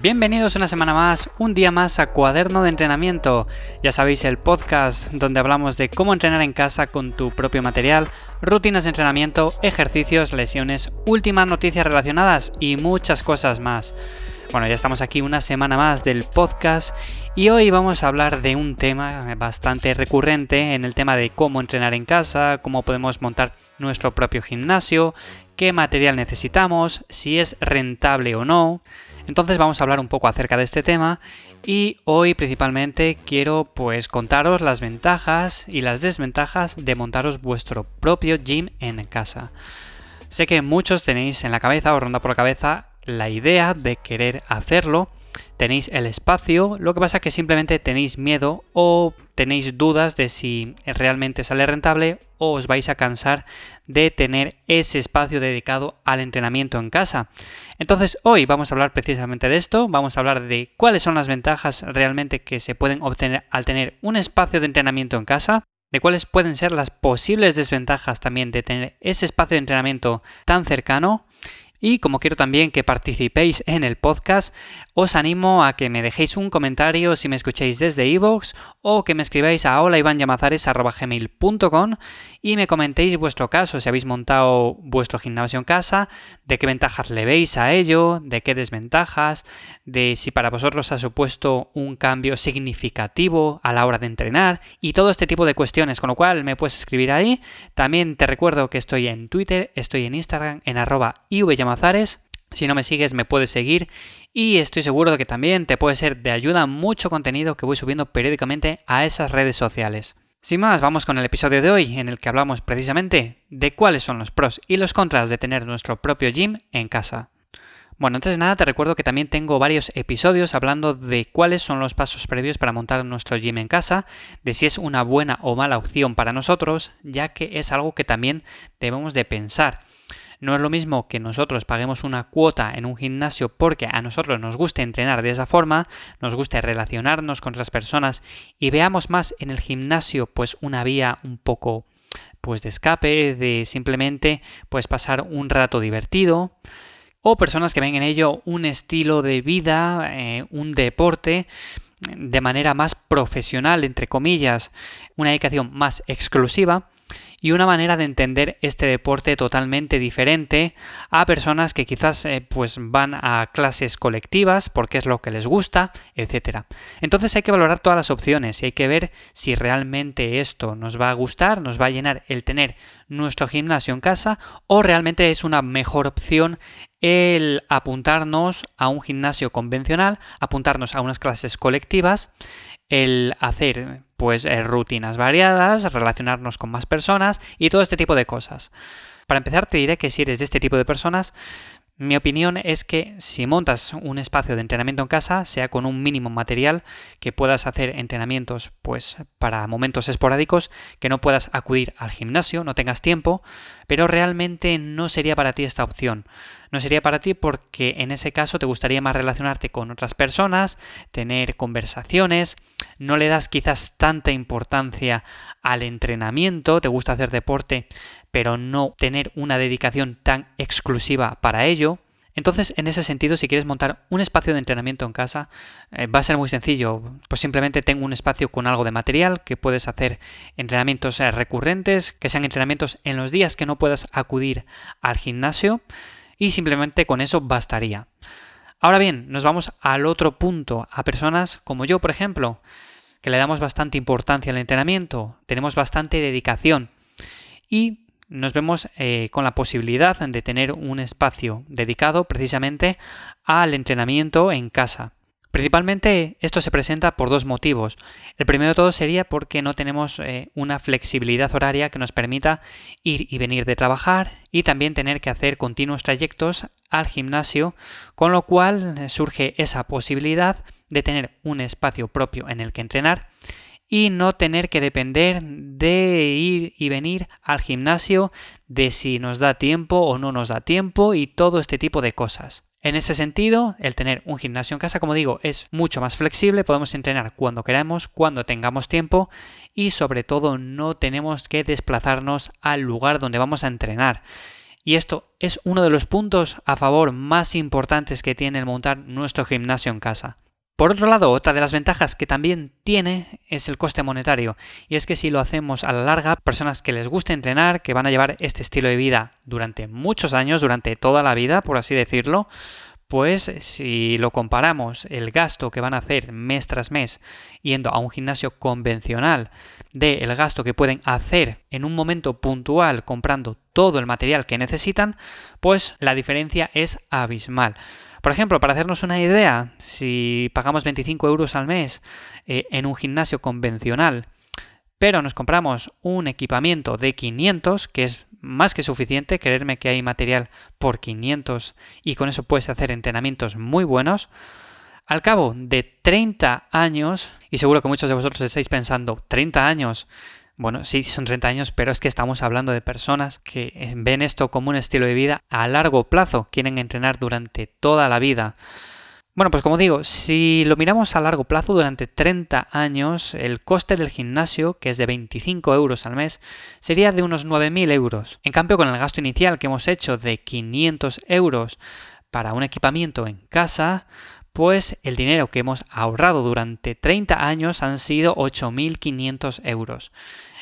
Bienvenidos una semana más, un día más a Cuaderno de Entrenamiento. Ya sabéis, el podcast donde hablamos de cómo entrenar en casa con tu propio material, rutinas de entrenamiento, ejercicios, lesiones, últimas noticias relacionadas y muchas cosas más. Bueno, ya estamos aquí una semana más del podcast y hoy vamos a hablar de un tema bastante recurrente en el tema de cómo entrenar en casa, cómo podemos montar nuestro propio gimnasio, qué material necesitamos, si es rentable o no. Entonces vamos a hablar un poco acerca de este tema y hoy principalmente quiero pues contaros las ventajas y las desventajas de montaros vuestro propio gym en casa. Sé que muchos tenéis en la cabeza o ronda por la cabeza la idea de querer hacerlo, tenéis el espacio, lo que pasa es que simplemente tenéis miedo o tenéis dudas de si realmente sale rentable o os vais a cansar de tener ese espacio dedicado al entrenamiento en casa. Entonces hoy vamos a hablar precisamente de esto, vamos a hablar de cuáles son las ventajas realmente que se pueden obtener al tener un espacio de entrenamiento en casa, de cuáles pueden ser las posibles desventajas también de tener ese espacio de entrenamiento tan cercano y como quiero también que participéis en el podcast, os animo a que me dejéis un comentario si me escucháis desde iVoox o que me escribáis a holaivanllamazares.com y me comentéis vuestro caso, si habéis montado vuestro gimnasio en casa, de qué ventajas le veis a ello, de qué desventajas, de si para vosotros ha supuesto un cambio significativo a la hora de entrenar y todo este tipo de cuestiones, con lo cual me puedes escribir ahí. También te recuerdo que estoy en Twitter, estoy en Instagram, en arroba ivllamazares si no me sigues me puedes seguir y estoy seguro de que también te puede ser de ayuda mucho contenido que voy subiendo periódicamente a esas redes sociales. Sin más, vamos con el episodio de hoy en el que hablamos precisamente de cuáles son los pros y los contras de tener nuestro propio gym en casa. Bueno, antes de nada te recuerdo que también tengo varios episodios hablando de cuáles son los pasos previos para montar nuestro gym en casa, de si es una buena o mala opción para nosotros, ya que es algo que también debemos de pensar. No es lo mismo que nosotros paguemos una cuota en un gimnasio porque a nosotros nos guste entrenar de esa forma, nos guste relacionarnos con otras personas y veamos más en el gimnasio pues una vía un poco pues de escape, de simplemente pues pasar un rato divertido o personas que ven en ello un estilo de vida, eh, un deporte de manera más profesional, entre comillas, una dedicación más exclusiva y una manera de entender este deporte totalmente diferente a personas que quizás eh, pues van a clases colectivas porque es lo que les gusta, etcétera. Entonces hay que valorar todas las opciones y hay que ver si realmente esto nos va a gustar, nos va a llenar el tener nuestro gimnasio en casa o realmente es una mejor opción el apuntarnos a un gimnasio convencional, apuntarnos a unas clases colectivas, el hacer pues eh, rutinas variadas, relacionarnos con más personas y todo este tipo de cosas. Para empezar te diré que si eres de este tipo de personas, mi opinión es que si montas un espacio de entrenamiento en casa, sea con un mínimo material, que puedas hacer entrenamientos pues para momentos esporádicos, que no puedas acudir al gimnasio, no tengas tiempo, pero realmente no sería para ti esta opción. No sería para ti porque en ese caso te gustaría más relacionarte con otras personas, tener conversaciones, no le das quizás tanta importancia al entrenamiento, te gusta hacer deporte, pero no tener una dedicación tan exclusiva para ello. Entonces, en ese sentido, si quieres montar un espacio de entrenamiento en casa, eh, va a ser muy sencillo. Pues simplemente tengo un espacio con algo de material que puedes hacer entrenamientos eh, recurrentes, que sean entrenamientos en los días que no puedas acudir al gimnasio y simplemente con eso bastaría. Ahora bien, nos vamos al otro punto, a personas como yo, por ejemplo, que le damos bastante importancia al entrenamiento, tenemos bastante dedicación y nos vemos eh, con la posibilidad de tener un espacio dedicado precisamente al entrenamiento en casa. Principalmente esto se presenta por dos motivos. El primero de todo sería porque no tenemos eh, una flexibilidad horaria que nos permita ir y venir de trabajar y también tener que hacer continuos trayectos al gimnasio, con lo cual eh, surge esa posibilidad de tener un espacio propio en el que entrenar y no tener que depender de ir y venir al gimnasio, de si nos da tiempo o no nos da tiempo y todo este tipo de cosas. En ese sentido, el tener un gimnasio en casa, como digo, es mucho más flexible, podemos entrenar cuando queramos, cuando tengamos tiempo y sobre todo no tenemos que desplazarnos al lugar donde vamos a entrenar. Y esto es uno de los puntos a favor más importantes que tiene el montar nuestro gimnasio en casa. Por otro lado, otra de las ventajas que también tiene es el coste monetario. Y es que si lo hacemos a la larga, personas que les guste entrenar, que van a llevar este estilo de vida durante muchos años, durante toda la vida, por así decirlo, pues si lo comparamos el gasto que van a hacer mes tras mes yendo a un gimnasio convencional de el gasto que pueden hacer en un momento puntual comprando todo el material que necesitan, pues la diferencia es abismal. Por ejemplo, para hacernos una idea, si pagamos 25 euros al mes eh, en un gimnasio convencional, pero nos compramos un equipamiento de 500, que es más que suficiente, creerme que hay material por 500 y con eso puedes hacer entrenamientos muy buenos, al cabo de 30 años, y seguro que muchos de vosotros estáis pensando, 30 años, bueno, sí, son 30 años, pero es que estamos hablando de personas que ven esto como un estilo de vida a largo plazo, quieren entrenar durante toda la vida. Bueno, pues como digo, si lo miramos a largo plazo, durante 30 años, el coste del gimnasio, que es de 25 euros al mes, sería de unos 9.000 euros. En cambio, con el gasto inicial que hemos hecho de 500 euros para un equipamiento en casa, pues el dinero que hemos ahorrado durante 30 años han sido 8.500 euros.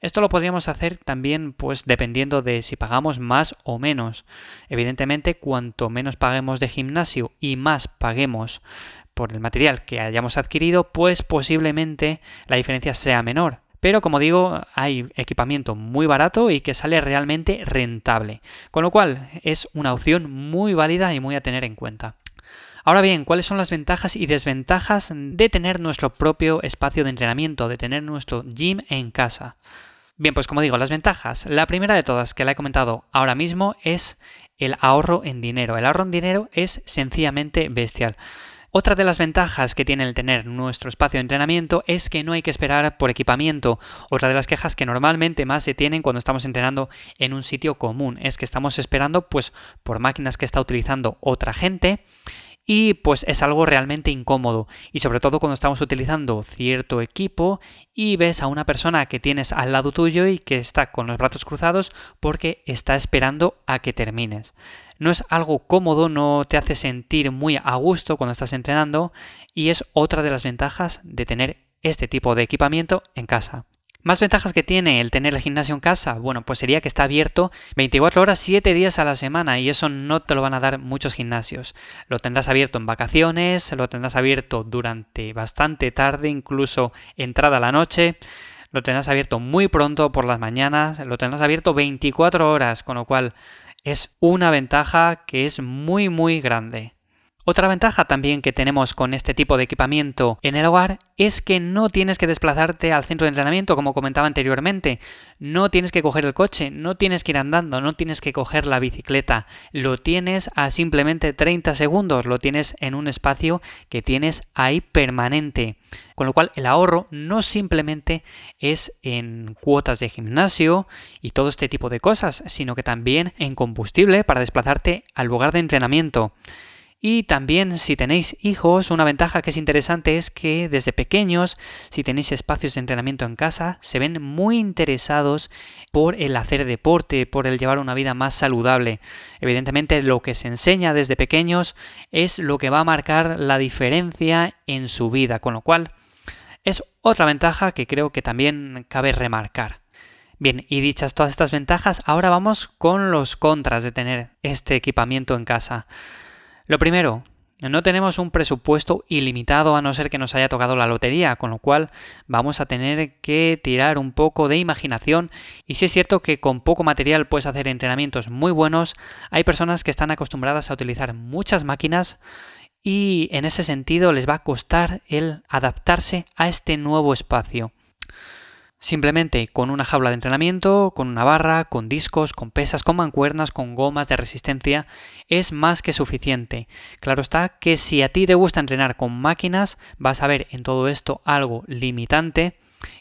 Esto lo podríamos hacer también pues dependiendo de si pagamos más o menos. Evidentemente, cuanto menos paguemos de gimnasio y más paguemos por el material que hayamos adquirido, pues posiblemente la diferencia sea menor. Pero como digo, hay equipamiento muy barato y que sale realmente rentable. Con lo cual es una opción muy válida y muy a tener en cuenta. Ahora bien, ¿cuáles son las ventajas y desventajas de tener nuestro propio espacio de entrenamiento, de tener nuestro gym en casa? Bien, pues como digo, las ventajas. La primera de todas que la he comentado ahora mismo es el ahorro en dinero. El ahorro en dinero es sencillamente bestial. Otra de las ventajas que tiene el tener nuestro espacio de entrenamiento es que no hay que esperar por equipamiento. Otra de las quejas que normalmente más se tienen cuando estamos entrenando en un sitio común es que estamos esperando pues por máquinas que está utilizando otra gente y pues es algo realmente incómodo y sobre todo cuando estamos utilizando cierto equipo y ves a una persona que tienes al lado tuyo y que está con los brazos cruzados porque está esperando a que termines. No es algo cómodo, no te hace sentir muy a gusto cuando estás entrenando y es otra de las ventajas de tener este tipo de equipamiento en casa. Más ventajas que tiene el tener el gimnasio en casa, bueno, pues sería que está abierto 24 horas 7 días a la semana y eso no te lo van a dar muchos gimnasios. Lo tendrás abierto en vacaciones, lo tendrás abierto durante bastante tarde, incluso entrada la noche, lo tendrás abierto muy pronto por las mañanas, lo tendrás abierto 24 horas, con lo cual es una ventaja que es muy muy grande. Otra ventaja también que tenemos con este tipo de equipamiento en el hogar es que no tienes que desplazarte al centro de entrenamiento como comentaba anteriormente, no tienes que coger el coche, no tienes que ir andando, no tienes que coger la bicicleta, lo tienes a simplemente 30 segundos, lo tienes en un espacio que tienes ahí permanente. Con lo cual el ahorro no simplemente es en cuotas de gimnasio y todo este tipo de cosas, sino que también en combustible para desplazarte al lugar de entrenamiento. Y también si tenéis hijos, una ventaja que es interesante es que desde pequeños, si tenéis espacios de entrenamiento en casa, se ven muy interesados por el hacer deporte, por el llevar una vida más saludable. Evidentemente lo que se enseña desde pequeños es lo que va a marcar la diferencia en su vida, con lo cual es otra ventaja que creo que también cabe remarcar. Bien, y dichas todas estas ventajas, ahora vamos con los contras de tener este equipamiento en casa. Lo primero, no tenemos un presupuesto ilimitado a no ser que nos haya tocado la lotería, con lo cual vamos a tener que tirar un poco de imaginación y si es cierto que con poco material puedes hacer entrenamientos muy buenos, hay personas que están acostumbradas a utilizar muchas máquinas y en ese sentido les va a costar el adaptarse a este nuevo espacio. Simplemente con una jaula de entrenamiento, con una barra, con discos, con pesas, con mancuernas, con gomas de resistencia, es más que suficiente. Claro está que si a ti te gusta entrenar con máquinas, vas a ver en todo esto algo limitante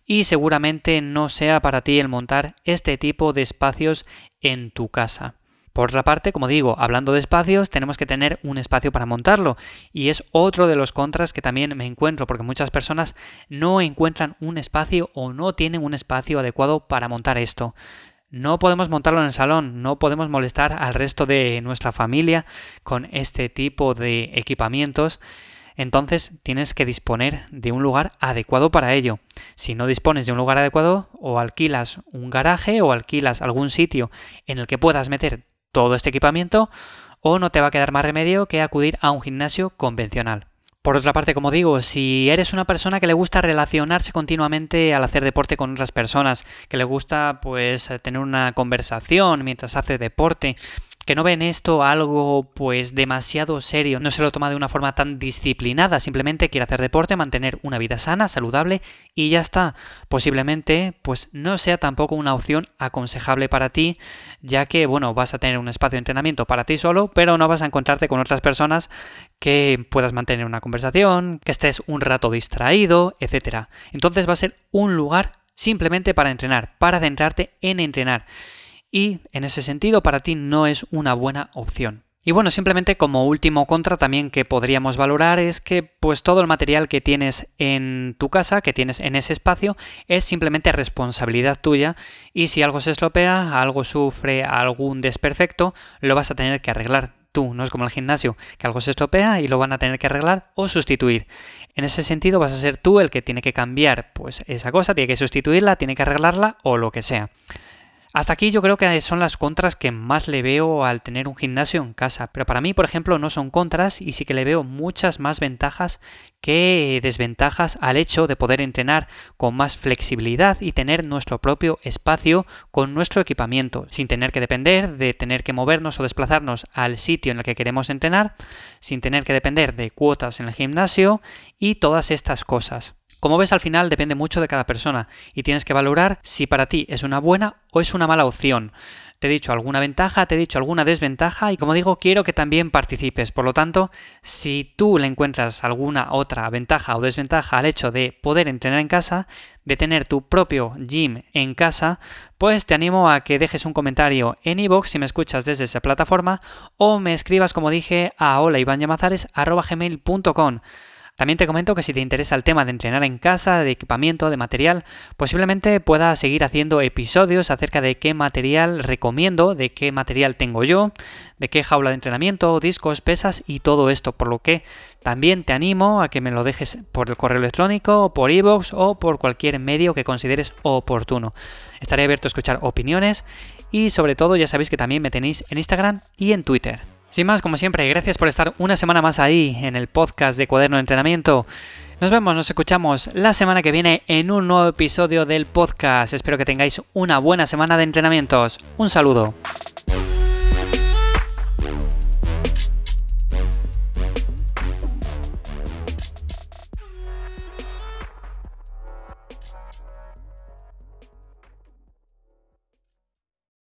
y seguramente no sea para ti el montar este tipo de espacios en tu casa. Por otra parte, como digo, hablando de espacios, tenemos que tener un espacio para montarlo. Y es otro de los contras que también me encuentro, porque muchas personas no encuentran un espacio o no tienen un espacio adecuado para montar esto. no podemos montarlo en el salón, no podemos molestar al resto de nuestra familia con este tipo de equipamientos. Entonces tienes que disponer de un lugar adecuado para ello. Si no dispones de un lugar adecuado, o alquilas un garaje o alquilas algún sitio en el que puedas meter todo este equipamiento, o no te va a quedar más remedio que acudir a un gimnasio convencional. Por otra parte, como digo, si eres una persona que le gusta relacionarse continuamente al hacer deporte con otras personas, que le gusta pues tener una conversación mientras hace deporte, que no ven esto algo pues demasiado serio, no se lo toma de una forma tan disciplinada, simplemente quiere hacer deporte, mantener una vida sana, saludable y ya está. Posiblemente pues no sea tampoco una opción aconsejable para ti, ya que bueno, vas a tener un espacio de entrenamiento para ti solo, pero no vas a encontrarte con otras personas que puedas mantener una conversación, que estés un rato distraído, etcétera. Entonces va a ser un lugar simplemente para entrenar, para adentrarte en entrenar y en ese sentido para ti no es una buena opción. Y bueno, simplemente como último contra también que podríamos valorar es que pues todo el material que tienes en tu casa, que tienes en ese espacio, es simplemente responsabilidad tuya y si algo se estropea, algo sufre algún desperfecto, lo vas a tener que arreglar tú, no es como el gimnasio, que algo se estropea y lo van a tener que arreglar o sustituir. En ese sentido vas a ser tú el que tiene que cambiar pues esa cosa, tiene que sustituirla, tiene que arreglarla o lo que sea. Hasta aquí yo creo que son las contras que más le veo al tener un gimnasio en casa, pero para mí, por ejemplo, no son contras y sí que le veo muchas más ventajas que desventajas al hecho de poder entrenar con más flexibilidad y tener nuestro propio espacio con nuestro equipamiento, sin tener que depender de tener que movernos o desplazarnos al sitio en el que queremos entrenar, sin tener que depender de cuotas en el gimnasio y todas estas cosas. Como ves, al final depende mucho de cada persona y tienes que valorar si para ti es una buena o es una mala opción. Te he dicho alguna ventaja, te he dicho alguna desventaja y como digo, quiero que también participes. Por lo tanto, si tú le encuentras alguna otra ventaja o desventaja al hecho de poder entrenar en casa, de tener tu propio gym en casa, pues te animo a que dejes un comentario en iVoox si me escuchas desde esa plataforma o me escribas, como dije, a holaivanyamazares.com. También te comento que si te interesa el tema de entrenar en casa, de equipamiento, de material, posiblemente pueda seguir haciendo episodios acerca de qué material recomiendo, de qué material tengo yo, de qué jaula de entrenamiento, discos, pesas y todo esto, por lo que también te animo a que me lo dejes por el correo electrónico, por iVoox o por cualquier medio que consideres oportuno. Estaré abierto a escuchar opiniones y sobre todo ya sabéis que también me tenéis en Instagram y en Twitter. Sin más, como siempre, gracias por estar una semana más ahí en el podcast de Cuaderno de Entrenamiento. Nos vemos, nos escuchamos la semana que viene en un nuevo episodio del podcast. Espero que tengáis una buena semana de entrenamientos. Un saludo.